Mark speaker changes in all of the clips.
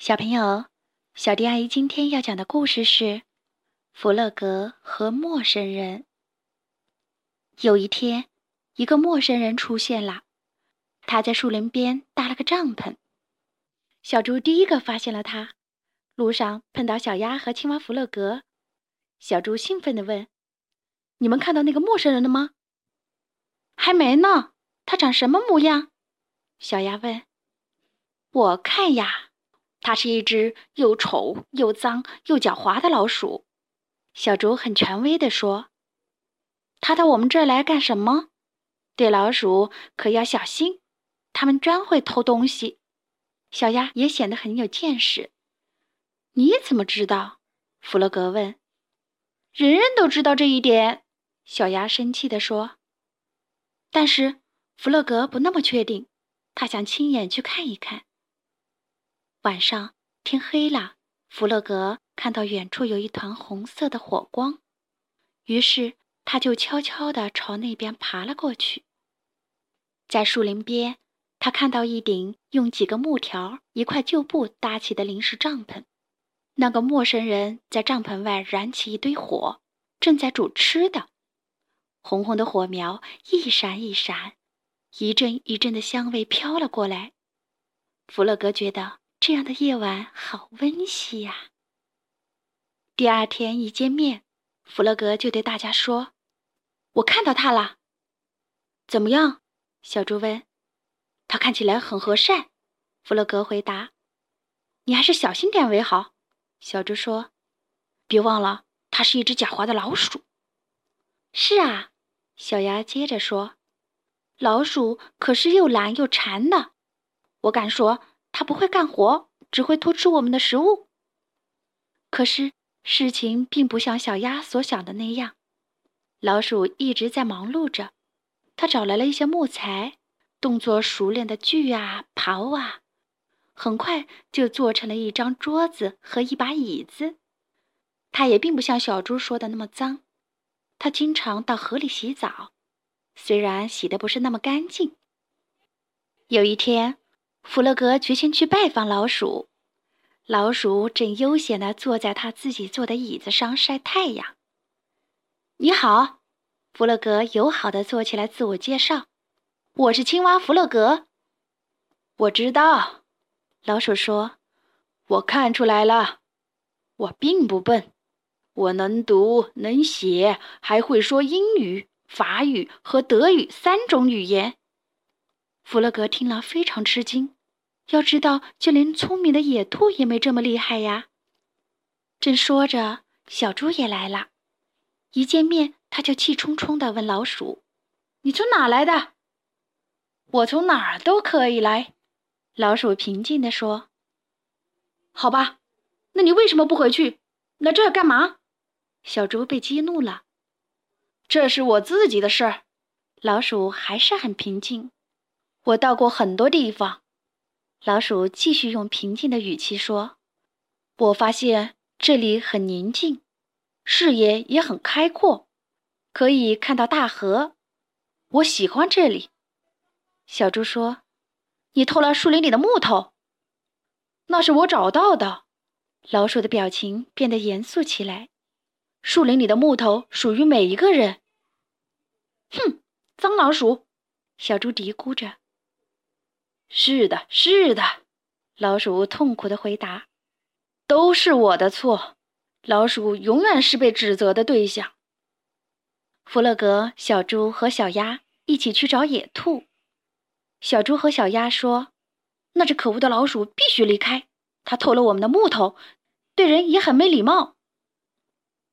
Speaker 1: 小朋友，小迪阿姨今天要讲的故事是《弗勒格和陌生人》。有一天，一个陌生人出现了，他在树林边搭了个帐篷。小猪第一个发现了他，路上碰到小鸭和青蛙弗勒格，小猪兴奋地问：“你们看到那个陌生人了吗？”“
Speaker 2: 还没呢，他长什么模样？”
Speaker 1: 小鸭问。
Speaker 2: “我看呀。”它是一只又丑又脏又狡猾的老鼠，
Speaker 1: 小猪很权威地说：“
Speaker 2: 它到我们这儿来干什么？对老鼠可要小心，它们专会偷东西。”
Speaker 1: 小鸭也显得很有见识。
Speaker 2: 你怎么知道？
Speaker 1: 弗洛格问。
Speaker 2: “人人都知道这一点。”
Speaker 1: 小鸭生气地说。
Speaker 2: 但是弗洛格不那么确定，他想亲眼去看一看。
Speaker 1: 晚上天黑了，弗洛格看到远处有一团红色的火光，于是他就悄悄地朝那边爬了过去。在树林边，他看到一顶用几个木条、一块旧布搭起的临时帐篷。那个陌生人在帐篷外燃起一堆火，正在煮吃的。红红的火苗一闪一闪，一阵一阵的香味飘了过来。弗洛格觉得。这样的夜晚好温馨呀！第二天一见面，弗洛格就对大家说：“我看到他了。”
Speaker 2: 怎么样？
Speaker 1: 小猪问。
Speaker 2: 他看起来很和善。
Speaker 1: 弗洛格回答：“
Speaker 2: 你还是小心点为好。”
Speaker 1: 小猪说：“
Speaker 2: 别忘了，它是一只狡猾的老鼠。”
Speaker 1: 是啊，小鸭接着说：“
Speaker 2: 老鼠可是又懒又馋的。我敢说。”他不会干活，只会偷吃我们的食物。
Speaker 1: 可是事情并不像小鸭所想的那样，老鼠一直在忙碌着。他找来了一些木材，动作熟练的锯啊、刨啊，很快就做成了一张桌子和一把椅子。它也并不像小猪说的那么脏，它经常到河里洗澡，虽然洗的不是那么干净。有一天。弗洛格决心去拜访老鼠。老鼠正悠闲地坐在他自己坐的椅子上晒太阳。
Speaker 2: 你好，
Speaker 1: 弗洛格友好地坐起来自我介绍：“
Speaker 2: 我是青蛙弗洛格。”
Speaker 3: 我知道，
Speaker 1: 老鼠说：“
Speaker 3: 我看出来了，我并不笨，我能读能写，还会说英语、法语和德语三种语言。”
Speaker 1: 弗洛格听了非常吃惊，要知道，就连聪明的野兔也没这么厉害呀。正说着，小猪也来了，一见面他就气冲冲地问老鼠：“
Speaker 2: 你从哪来的？”“
Speaker 3: 我从哪儿都可以来。”
Speaker 1: 老鼠平静地说。
Speaker 2: “好吧，那你为什么不回去？来这儿干嘛？”
Speaker 1: 小猪被激怒了。
Speaker 3: “这是我自己的事儿。”
Speaker 1: 老鼠还是很平静。
Speaker 3: 我到过很多地方，
Speaker 1: 老鼠继续用平静的语气说：“我发现这里很宁静，视野也很开阔，可以看到大河。我喜欢这里。”小猪说：“
Speaker 2: 你偷了树林里的木头？”“
Speaker 3: 那是我找到的。”
Speaker 1: 老鼠的表情变得严肃起来。
Speaker 2: “树林里的木头属于每一个人。”“哼，脏老鼠！”
Speaker 1: 小猪嘀咕着。
Speaker 3: 是的，是的，
Speaker 1: 老鼠痛苦的回答：“
Speaker 3: 都是我的错。老鼠永远是被指责的对象。”
Speaker 1: 弗洛格、小猪和小鸭一起去找野兔。小猪和小鸭说：“
Speaker 2: 那只可恶的老鼠必须离开，它偷了我们的木头，对人也很没礼貌。”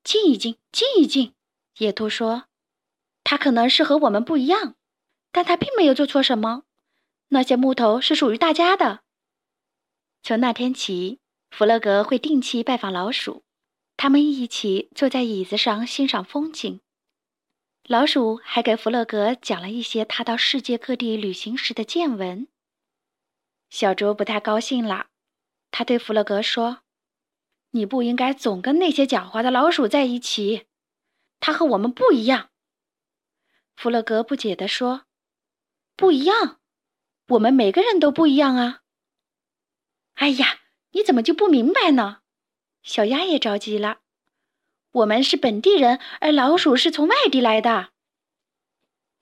Speaker 1: 静一静，静一静，野兔说：“它可能是和我们不一样，但它并没有做错什么。”那些木头是属于大家的。从那天起，弗洛格会定期拜访老鼠，他们一起坐在椅子上欣赏风景。老鼠还给弗洛格讲了一些他到世界各地旅行时的见闻。小猪不太高兴了，他对弗洛格说：“
Speaker 2: 你不应该总跟那些狡猾的老鼠在一起，他和我们不一样。”
Speaker 1: 弗洛格不解地说：“
Speaker 2: 不一样？”我们每个人都不一样啊！
Speaker 1: 哎呀，你
Speaker 2: 怎么就不明白呢？小鸭也着急了。我们是本地人，而老鼠是从外地来的。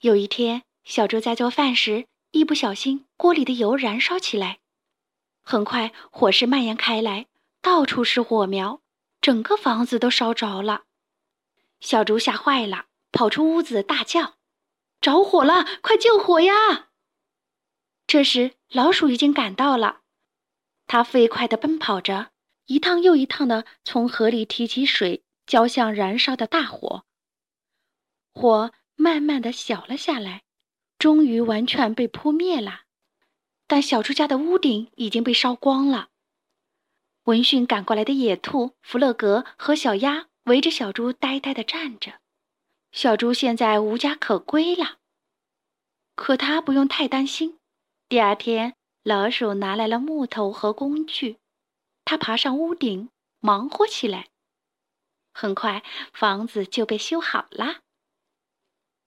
Speaker 2: 有一天，小猪在做饭时，一不小心，锅里的油燃烧起来，很快火势蔓延开来，到处是火苗，整个房子都烧着了。小猪吓坏了，跑出屋子大叫：“着火了！快救火呀！”这时，老鼠已经赶到了，它飞快地奔跑着，一趟又一趟地从河里提起水。浇向燃烧的大火，火慢慢的小了下来，终于完全被扑灭了。但小猪家的屋顶已经被烧光了。闻讯赶过来的野兔弗勒格和小鸭围着小猪呆呆的站着。小猪现在无家可归了，可他不用太担心。第二天，老鼠拿来了木头和工具，它爬上屋顶，忙活起来。很快，房子就被修好了。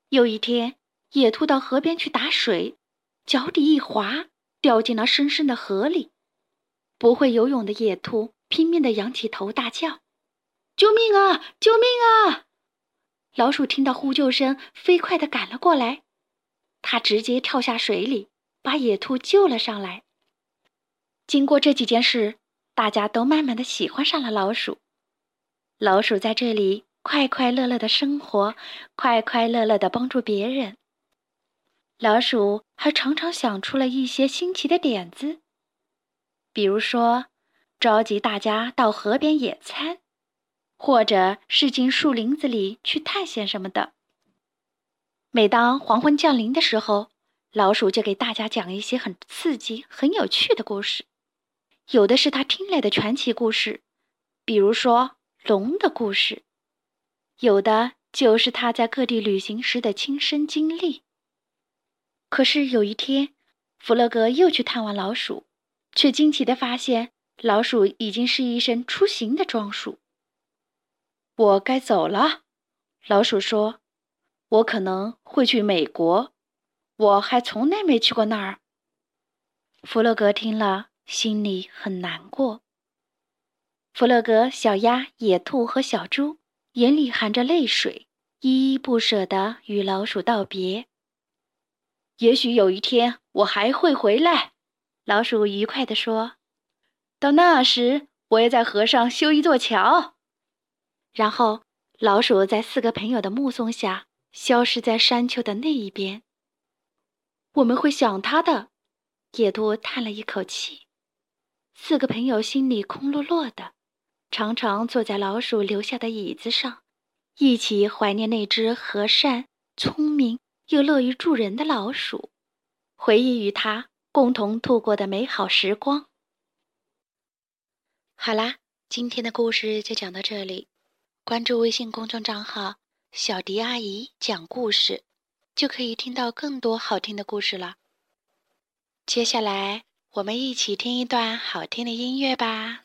Speaker 2: 有一天，野兔到河边去打水，脚底一滑，掉进了深深的河里。不会游泳的野兔拼命地仰起头，大叫：“救命啊！救命啊！”老鼠听到呼救声，飞快地赶了过来。它直接跳下水里，把野兔救了上来。经过这几件事，大家都慢慢的喜欢上了老鼠。老鼠在这里快快乐乐的生活，快快乐乐的帮助别人。老鼠还常常想出了一些新奇的点子，比如说召集大家到河边野餐，或者是进树林子里去探险什么的。每当黄昏降临的时候，老鼠就给大家讲一些很刺激、很有趣的故事，有的是他听来的传奇故事，比如说。龙的故事，有的就是他在各地旅行时的亲身经历。可是有一天，弗洛格又去探望老鼠，却惊奇地发现老鼠已经是一身出行的装束。我该走了，老鼠说：“我可能会去美国，我还从来没去过那儿。”弗洛格听了，心里很难过。弗洛格、小鸭、野兔和小猪眼里含着泪水，依依不舍地与老鼠道别。也许有一天我还会回来，老鼠愉快地说：“到那时，我也在河上修一座桥。”然后，老鼠在四个朋友的目送下，消失在山丘的那一边。我们会想他的，野兔叹了一口气。四个朋友心里空落落的。常常坐在老鼠留下的椅子上，一起怀念那只和善、聪明又乐于助人的老鼠，回忆与它共同度过的美好时光。好啦，今天的故事就讲到这里。关注微信公众账号“小迪阿姨讲故事”，就可以听到更多好听的故事了。接下来我们一起听一段好听的音乐吧。